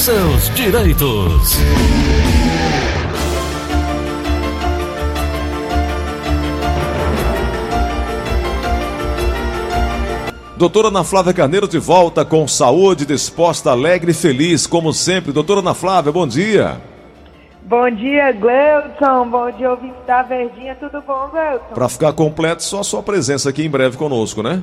seus direitos. Doutora Ana Flávia Carneiro de volta com saúde, disposta, alegre e feliz, como sempre. Doutora Ana Flávia, bom dia. Bom dia, Gleuton. Bom dia, ouvinte da Verdinha. Tudo bom, Gleuton? Para ficar completo, só a sua presença aqui em breve conosco, né?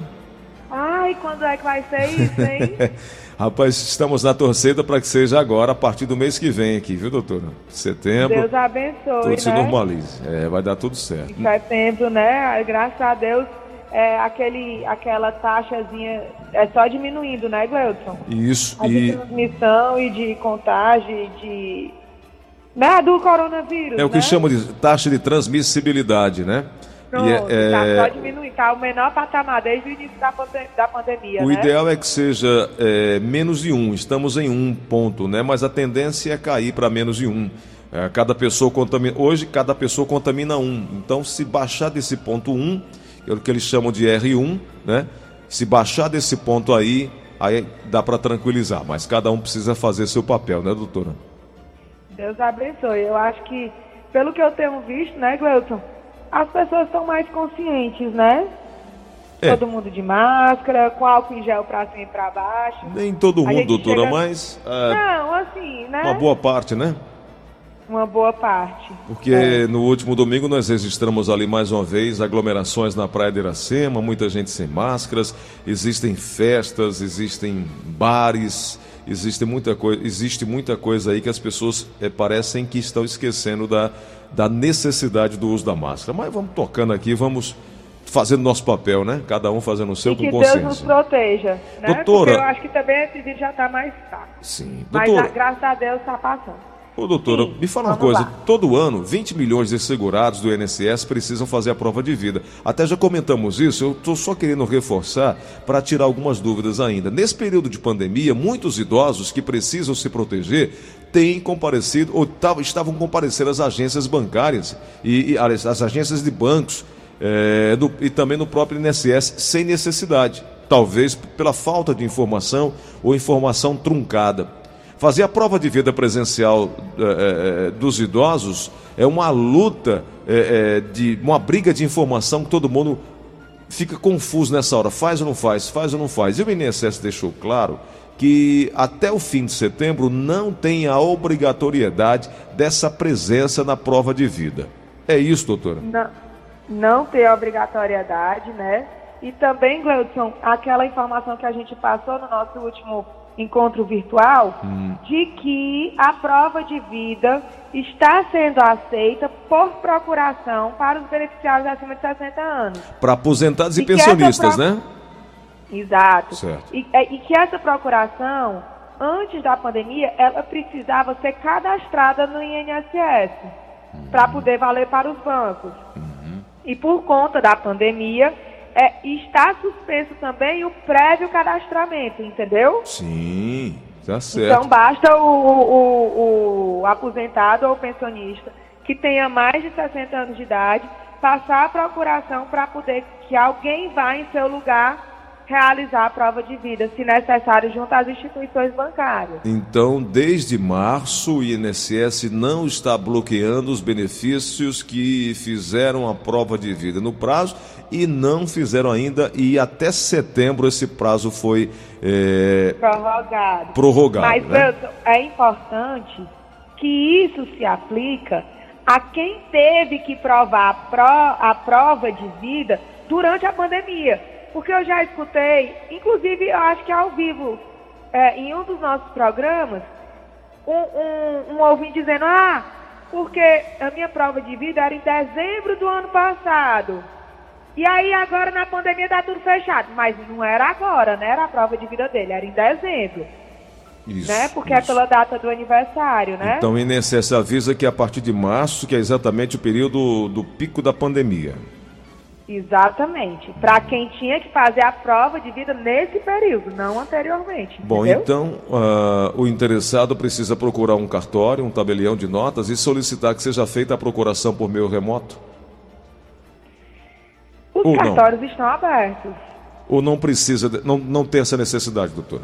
Ai, quando é que vai ser isso, hein? Rapaz, estamos na torcida para que seja agora, a partir do mês que vem aqui, viu, doutora? Setembro. Deus abençoe, Tudo né? se normalize. É, vai dar tudo certo. Em setembro, né? Graças a Deus, é, aquele, aquela taxazinha é só diminuindo, né, Gleuton? Isso. A de E transmissão e de contágio de... Né, do coronavírus, é o que né? chama de taxa de transmissibilidade, né? Pronto, é- tá é- só diminuindo, tá o menor patamar desde o início da, pande- da pandemia, O né? ideal é que seja é, menos de um. Estamos em um ponto, né? Mas a tendência é cair para menos de um. É, cada pessoa contamina. Hoje, cada pessoa contamina um. Então, se baixar desse ponto um, que é o que eles chamam de R1, né? Se baixar desse ponto aí, aí dá para tranquilizar. Mas cada um precisa fazer seu papel, né, doutora? Deus abençoe. Eu acho que, pelo que eu tenho visto, né, Gleuton, as pessoas estão mais conscientes, né? É. Todo mundo de máscara, com álcool em gel pra cima e pra baixo. Nem todo mundo, doutora, chega- mas é, Não, assim, né? uma boa parte, né? Uma boa parte. Porque É. no último domingo nós registramos ali mais uma vez aglomerações na Praia de Iracema, muita gente sem máscaras, existem festas, existem bares, existe muita coisa, existe muita coisa aí que as pessoas eh, parecem que estão esquecendo da, da necessidade do uso da máscara. Mas vamos tocando aqui, vamos fazendo nosso papel, né? Cada um fazendo o seu E com que Deus nos consciência. proteja, né? Doutora- Porque eu acho que também esse vídeo já tá mais fraco. Sim. Mas Doutora, a- graças a Deus tá passando. Ô, doutora, Sim, me fala uma coisa. lá. Todo ano, 20 milhões de segurados do INSS precisam fazer a prova de vida. Até já comentamos isso, eu estou só querendo reforçar para tirar algumas dúvidas ainda. Nesse período de pandemia, muitos idosos que precisam se proteger têm comparecido, ou tavam- estavam comparecendo às agências bancárias e, e às às agências de bancos é, do- e também no próprio INSS sem necessidade. Talvez pela falta de informação ou informação truncada. Fazer a prova de vida presencial eh, dos idosos é uma luta, eh, de uma briga de informação que todo mundo fica confuso nessa hora. Faz ou não faz? Faz ou não faz? E o INSS deixou claro que até o fim de setembro não tem a obrigatoriedade dessa presença na prova de vida. É isso, doutora? Não, não ter obrigatoriedade, né? E também, Gleudson, aquela informação que a gente passou no nosso último encontro virtual, de que a prova de vida está sendo aceita por procuração para os beneficiários acima de 60 anos. Para aposentados e, E pensionistas, prova- né? Exato. Certo. E, é, e que essa procuração, antes da pandemia, ela precisava ser cadastrada no INSS para poder valer para os bancos. E por conta da pandemia, é, está suspenso também o prévio cadastramento, entendeu? Sim, tá certo. Então basta o, o- o- o aposentado ou pensionista que tenha mais de 60 anos de idade passar a procuração para poder que alguém vá em seu lugar realizar a prova de vida, se necessário, junto às instituições bancárias. Então, desde março, o INSS não está bloqueando os benefícios que fizeram a prova de vida no prazo e não fizeram ainda, e até setembro esse prazo foi é, Prorrogado. prorrogado. Mas, né? É importante que isso se aplica a quem teve que provar a, pro- a prova de vida durante a pandemia. Porque eu já escutei, inclusive eu acho que ao vivo, é, em um dos nossos programas, um, um, um ouvinte dizendo, ah, porque a minha prova de vida era em dezembro do ano passado. E aí agora na pandemia tá tudo fechado. Mas não era agora, né? Era a prova de vida dele, era em dezembro Isso, né? Porque é isso. pela data do aniversário, né? Então, o INSS avisa que a partir de março, que é exatamente o período do pico da pandemia. Exatamente. Para quem tinha que fazer a prova de vida nesse período, não anteriormente. Bom, entendeu? então ah, o interessado precisa procurar um cartório, um tabelião de notas e solicitar que seja feita a procuração por meio remoto? Os ou não? cartórios estão abertos. Ou não precisa, não, não tem essa necessidade, doutora?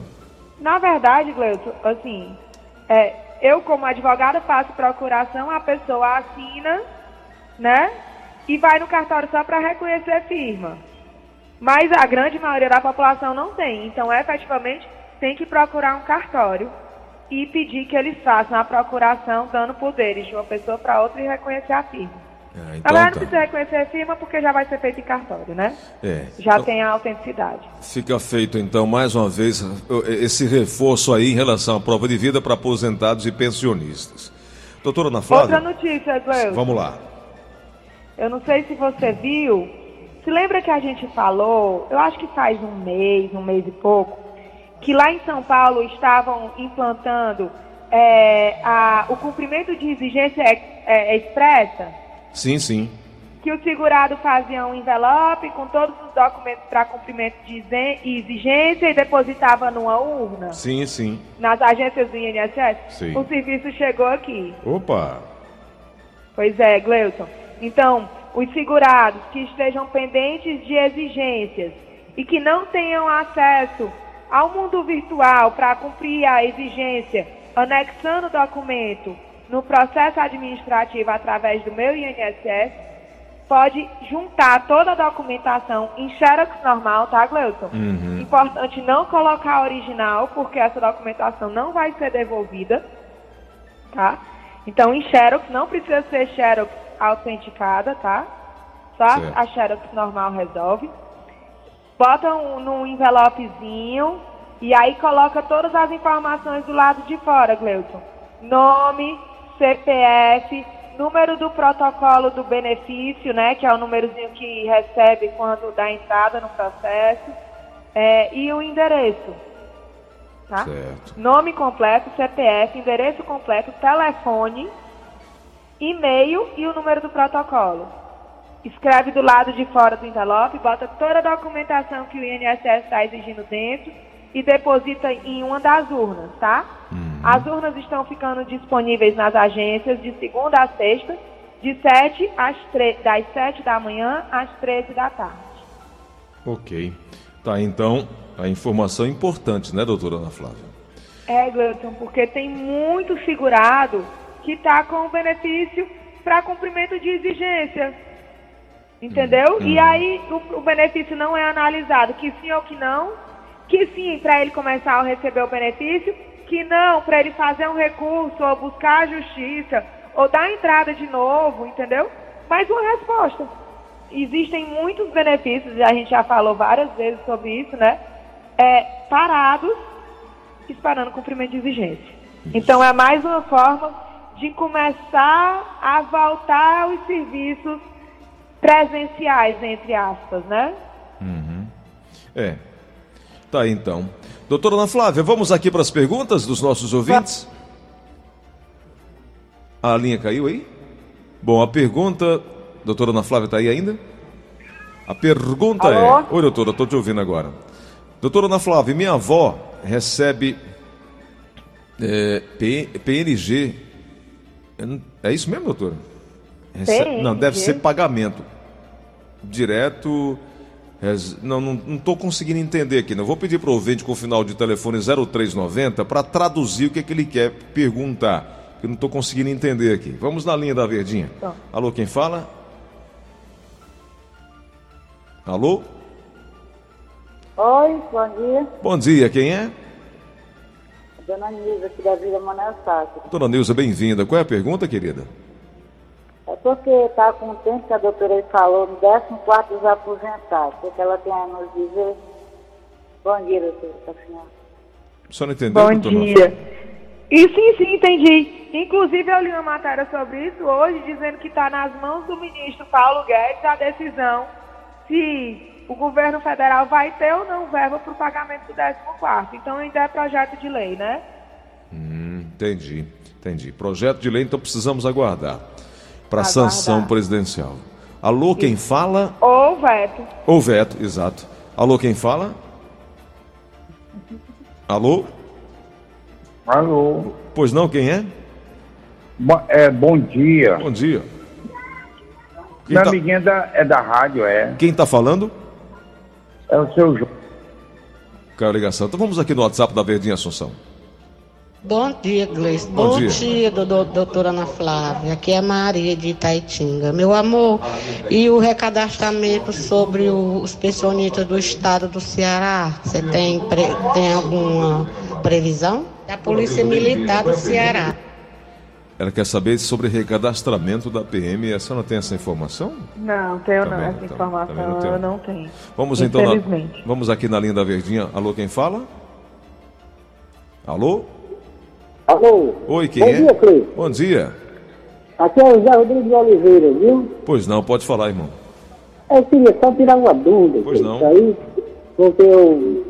Na verdade, Gleuton, assim, É, eu, como advogada, faço procuração, a pessoa assina, né? E vai no cartório só para reconhecer firma. Mas a grande maioria da população não tem. Então, efetivamente, tem que procurar um cartório e pedir que eles façam a procuração dando poderes de uma pessoa para outra e reconhecer a firma. É, então, Agora não tá. precisa reconhecer a firma porque já vai ser feito em cartório, né? É. Já então, tem a autenticidade. Fica feito então mais uma vez esse reforço aí em relação à prova de vida para aposentados e pensionistas. Doutora Ana Flávia. Outra notícia, Gleuson. Vamos lá. Eu não sei se você viu. Se lembra que a gente falou, eu acho que faz um mês, um mês e pouco, que lá em São Paulo estavam implantando é, a, o cumprimento de exigência é, é, expressa? Sim, sim. Que o segurado fazia um envelope com todos os documentos para cumprimento de exigência e depositava numa urna. Sim, sim. Nas agências do INSS. Sim. O serviço chegou aqui. Opa! Pois é, Gleuton. Então, os segurados que estejam pendentes de exigências e que não tenham acesso ao mundo virtual para cumprir a exigência, anexando o documento no processo administrativo através do meu INSS, pode juntar toda a documentação em Xerox normal, tá, Gleuton? Uhum. Importante não colocar original, porque essa documentação não vai ser devolvida, tá? Então, em Xerox, não precisa ser Xerox autenticada, tá? Só certo. a Xerox normal resolve. Bota um, num envelopezinho e aí coloca todas as informações do lado de fora, Gleuton. Nome, CPF, número do protocolo do benefício, né, que é o númerozinho que recebe quando dá entrada no processo, é, e o endereço. Tá? Certo. Nome completo, CPF, endereço completo, telefone, e-mail e o número do protocolo. Escreve do lado de fora do envelope, bota toda a documentação que o INSS está exigindo dentro e deposita em uma das urnas, tá? Uhum. As urnas estão ficando disponíveis nas agências de segunda a sexta, de 7 às 3, das 7 da manhã às 13 da tarde. Ok. Tá, então, a informação é importante, né, doutora Ana Flávia? É, Gleuton, porque tem muito segurado que está com o benefício para cumprimento de exigência. Entendeu? Uhum. E aí o, o benefício não é analisado, que sim ou que não, que sim para ele começar a receber o benefício, que não para ele fazer um recurso ou buscar a justiça ou dar entrada de novo, entendeu? Mas uma resposta. Existem muitos benefícios, e a gente já falou várias vezes sobre isso, né? É, parados, esperando cumprimento de exigência. Então é mais uma forma de começar a voltar aos serviços presenciais, entre aspas, né? Uhum. É, Tá aí então. Doutora Ana Flávia, vamos aqui para as perguntas dos nossos ouvintes? A linha caiu aí? Bom, a pergunta. Doutora Ana Flávia está aí ainda? A pergunta é, Alô? é. Oi, doutora, estou te ouvindo agora. Doutora Ana Flávia, minha avó recebe é, PNG. É isso mesmo, doutora? Recebe, não, deve ser pagamento. Direto não, não estou conseguindo entender aqui. Não vou pedir para o ouvinte com o final de telefone 0390 para traduzir o que, é que ele quer perguntar. Eu não estou conseguindo entender aqui. Vamos na linha da Verdinha. Tá. Alô, quem fala? Alô? Oi, bom dia. Bom dia, quem é? Dona Nilza, aqui da Vila Manuel Sátiro. Dona Nilza, bem-vinda. Qual é a pergunta, querida? É porque está com o tempo que a doutora falou no 14 dos aposentados. O que ela tem a nos dizer? Bom dia, doutora, para a senhora. Só não entendeu, Bom dia. E sim, sim, entendi. Inclusive, eu li uma matéria sobre isso hoje, dizendo que está nas mãos do ministro Paulo Guedes a decisão se o governo federal vai ter ou não verba para o pagamento do 14. Então, ainda é projeto de lei, né? Hum, entendi, entendi. Projeto de lei, então precisamos aguardar para sanção presidencial. Alô, quem Isso. fala? Ou veto. Ou veto, exato. Alô, quem fala? Alô? Alô. Pois não, quem é? Bo é bom dia. Bom dia. Quem Minha tá... amiguinha da, é da rádio, é. Quem está falando? É o seu João. Quero ligação. Então vamos aqui no WhatsApp da Verdinha Assunção. Bom dia, Gleice. Bom, Bom dia, dia do, doutora Ana Flávia. Aqui é Maria de Itaitinga. Meu amor, e o recadastramento sobre o, os pensionistas do estado do Ceará? Você tem, tem alguma previsão? Da Polícia Militar do Ceará. Ela quer saber sobre recadastramento da PM. A senhora tem essa informação? Não, tenho não. Essa tá, informação tá não eu não tenho. Vamos então. Na, vamos aqui na linha da Verdinha. Alô, quem fala? Alô? Alô? Oi, quem Bom é? Dia, Cleiton. Bom dia. Aqui é o José Rodrigues de Oliveira, viu? Pois não, pode falar, irmão. É, eu queria só tirar uma dúvida. Pois não. Aí, porque eu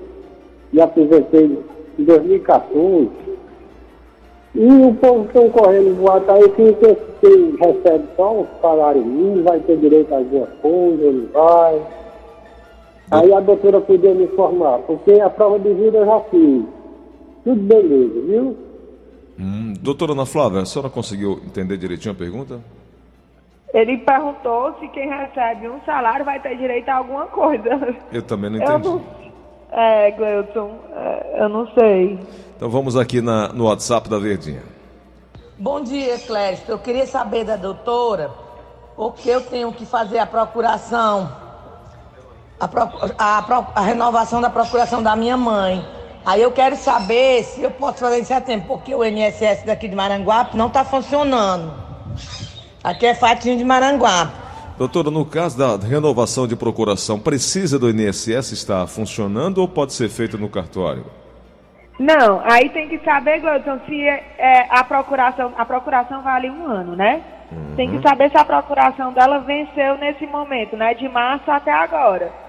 me aposentei em 2014. E o povo estão correndo voar aí, quem, quem recebe só um salário mínimo, vai ter direito a alguma coisa, não vai. Aí a doutora podia me informar, porque a prova de vida eu já fiz. Tudo beleza, viu? Hum, doutora Ana Flávia, a senhora conseguiu entender direitinho a pergunta? Ele perguntou se quem recebe um salário vai ter direito a alguma coisa. Eu também não entendi. Não... É, Gleuton, é, eu não sei. Então vamos aqui na, no WhatsApp da Verdinha. Bom dia, Clécio. Eu queria saber da doutora o que eu tenho que fazer a procuração, a, a, a renovação da procuração da minha mãe. Aí eu quero saber se eu posso fazer em setembro, porque o INSS daqui de Maranguape não está funcionando. Aqui é Fatinho de Maranguape. Doutora, no caso da renovação de procuração, precisa do INSS estar funcionando ou pode ser feito no cartório? Não, aí tem que saber, Gleudson, se é, é, a procuração, a procuração vale um ano, né? Uhum. Tem que saber se a procuração dela venceu nesse momento, né? De março até agora.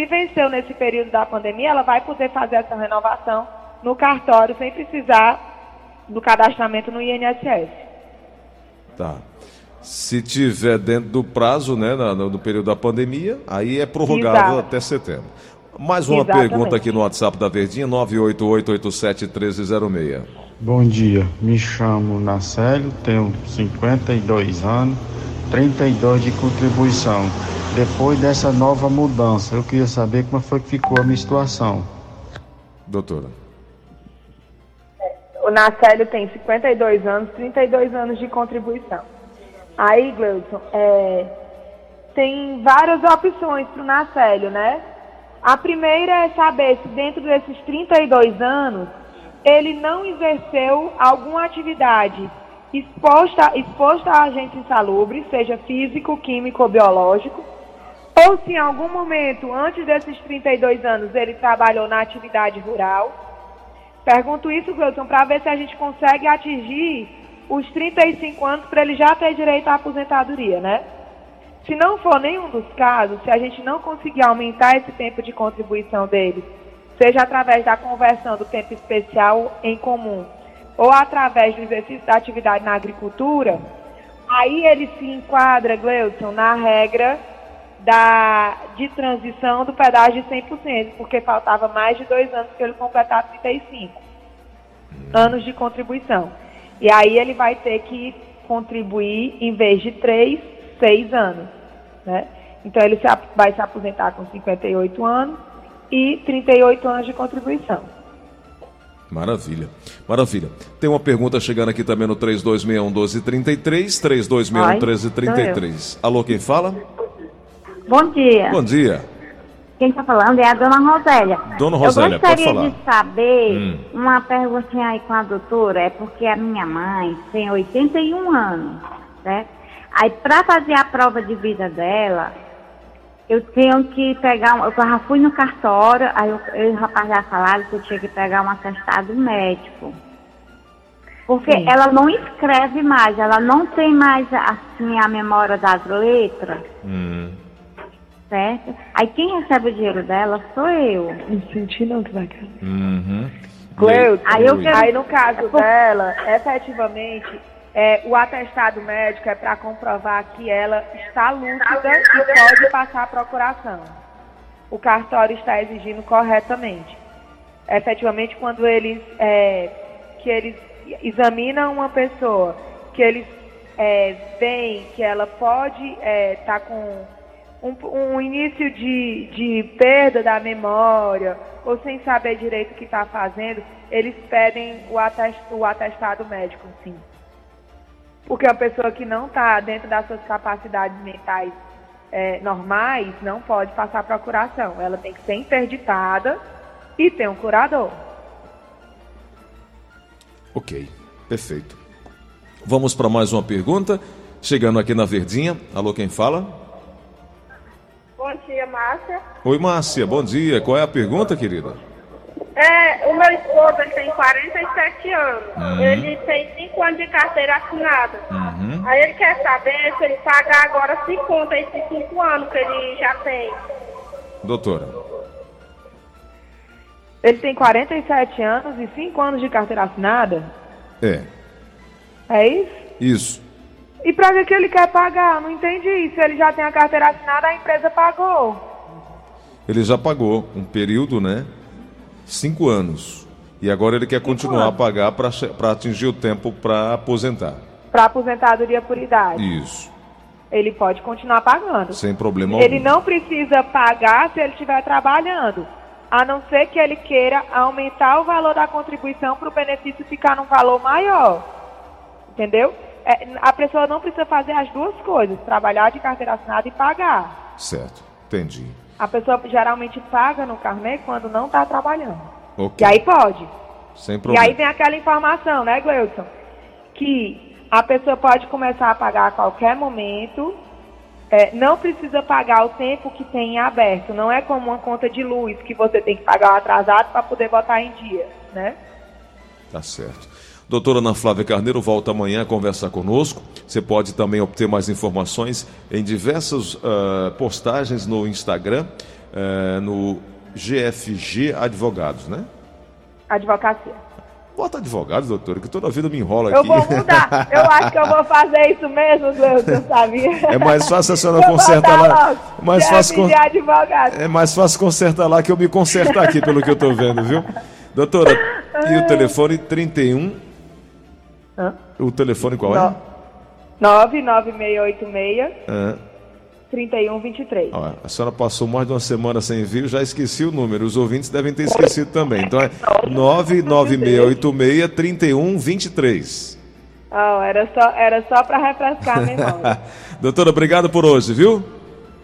Se venceu nesse período da pandemia, ela vai poder fazer essa renovação no cartório sem precisar do cadastramento no INSS. Tá. Se tiver dentro do prazo, né, no, no período da pandemia, aí é prorrogável Exato. até setembro. Mais uma Exatamente. pergunta aqui no WhatsApp da Verdinha, 988871306. Bom dia, me chamo Nacélio, tenho 52 anos, 32 de contribuição. Depois dessa nova mudança, eu queria saber como foi que ficou a minha situação. Doutora. O Nacélio tem 52 anos, 32 anos de contribuição. Aí, Gleudson, é, tem várias opções para o Nacélio, né? A primeira é saber se dentro desses 32 anos ele não exerceu alguma atividade exposta, exposta a agentes insalubres, seja físico, químico ou biológico, ou se em algum momento, antes desses 32 anos, ele trabalhou na atividade rural. Pergunto isso, Gleuton, para ver se a gente consegue atingir os 35 anos para ele já ter direito à aposentadoria, né? Se não for nenhum dos casos, se a gente não conseguir aumentar esse tempo de contribuição dele, seja através da conversão do tempo especial em comum ou através do exercício da atividade na agricultura, aí ele se enquadra, Gleudson, na regra da, de transição do pedágio de 100%, porque faltava mais de dois anos para ele completar 35 anos de contribuição. E aí ele vai ter que contribuir, em vez de três, seis anos. Né? Então ele vai se aposentar com 58 anos e 38 anos de contribuição. Maravilha, maravilha. Tem uma pergunta chegando aqui também no 3261 1233, 3261 1333. Alô, quem fala? Bom dia. Bom dia. Quem está falando é a dona Rosélia. Dona Rosélia, Eu gostaria de saber hum. uma perguntinha aí com a doutora, é porque a minha mãe tem 81 anos, né? Aí para fazer a prova de vida dela, eu tenho que pegar, eu já fui no cartório, aí eu, eu o rapaz já falaram que eu tinha que pegar um atestado médico. Porque Sim. ela não escreve mais, ela não tem mais assim a memória das letras. Hum certo? Aí quem recebe o dinheiro dela sou eu. Não senti não que vai Uhum. Cleuton, aí, eu quero... aí no caso dela, efetivamente, é, o atestado médico é para comprovar que ela está lúcida e pode passar a procuração. O cartório está exigindo corretamente. Efetivamente, quando eles, é, que eles examinam uma pessoa, que eles é, veem que ela pode estar é, tá com um, um início de, de perda da memória, ou sem saber direito o que está fazendo, eles pedem o, atest, o atestado médico, sim. Porque a pessoa que não está dentro das suas capacidades mentais é, normais não pode passar procuração. Ela tem que ser interditada e ter um curador. Ok, perfeito. Vamos para mais uma pergunta. Chegando aqui na Verdinha. Alô, quem fala? Bom dia, Márcia. Oi, Márcia, bom dia. Qual é a pergunta, querida? É, o meu esposo ele tem 47 anos. Uhum. Ele tem 5 anos de carteira assinada. Uhum. Aí ele quer saber se ele pagar agora se conta esses 5 anos que ele já tem. Doutora. Ele tem 47 anos e 5 anos de carteira assinada? É, É isso? isso. E pra que que ele quer pagar? Eu Não entendi isso. Ele já tem a carteira assinada, a empresa pagou. Ele já pagou um período, né? Cinco anos. E agora ele quer continuar a anos. pagar para atingir o tempo para aposentar. Pra aposentadoria por idade. Isso. Ele pode continuar pagando. Sem problema Ele algum. não precisa pagar se ele estiver trabalhando. A não ser que ele queira aumentar o valor da contribuição para o benefício ficar num valor maior. Entendeu? É, a pessoa não precisa fazer as duas coisas, trabalhar de carteira assinada e pagar. Certo. Entendi. A pessoa geralmente paga no carnê quando não está trabalhando. Ok. E aí pode. Sem E problema. aí vem aquela informação, né, Gleudson? Que a pessoa pode começar a pagar a qualquer momento, é, não precisa pagar o tempo que tem em aberto. Não é como uma conta de luz que você tem que pagar o atrasado para poder botar em dia, né? Tá certo. Doutora Ana Flávia Carneiro volta amanhã a conversar conosco. Você pode também obter mais informações em diversas ah, postagens no Instagram, eh, no GFG Advogados, né? Advocacia. Bota advogados, doutora, que toda a vida me enrola Eu aqui. vou mudar. Eu acho que eu vou fazer isso mesmo, Gleudson, sabia? É mais fácil a senhora Eu consertar lá. Mais fácil con- advogado. É mais fácil consertar lá que eu me consertar aqui, pelo que eu tô vendo, viu? Doutora, e o telefone 31? Hã? O telefone qual é? No- 99686 Ah, 3123. ó, a senhora passou mais de uma semana sem envio, já esqueci o número. Os ouvintes devem ter esquecido também. Então é 99686 3123. Oh, era só, era só para refrescar a memória. Doutora, obrigado por hoje, viu?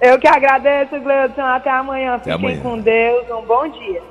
Eu que agradeço, Gleudson. Até amanhã. Até Fiquem amanhã. com Deus. Um bom dia.